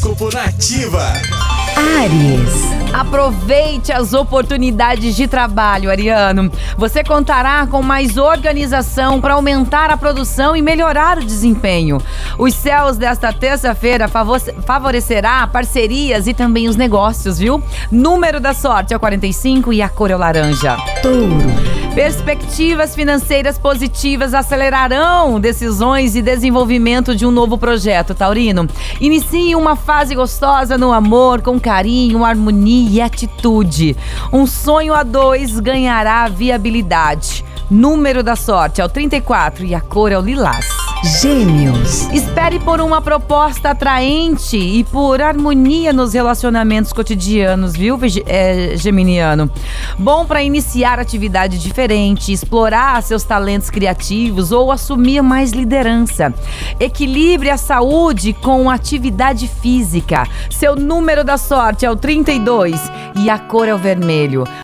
Horóscopo Nativa. Ares. Aproveite as oportunidades de trabalho, Ariano. Você contará com mais organização para aumentar a produção e melhorar o desempenho. Os céus desta terça-feira favorecerá parcerias e também os negócios, viu? Número da sorte é o 45 e a cor é o laranja. Touro. Perspectivas financeiras positivas acelerarão decisões e desenvolvimento de um novo projeto, Taurino. Inicie uma fase gostosa no amor, com carinho, harmonia e atitude. Um sonho a dois ganhará viabilidade. Número da sorte é o 34 e a cor é o lilás. Gêmeos. Espere por uma proposta atraente e por harmonia nos relacionamentos cotidianos, viu, é, Geminiano? Bom para iniciar atividade diferente, explorar seus talentos criativos ou assumir mais liderança. Equilibre a saúde com atividade física. Seu número da sorte é o 32 e a cor é o vermelho.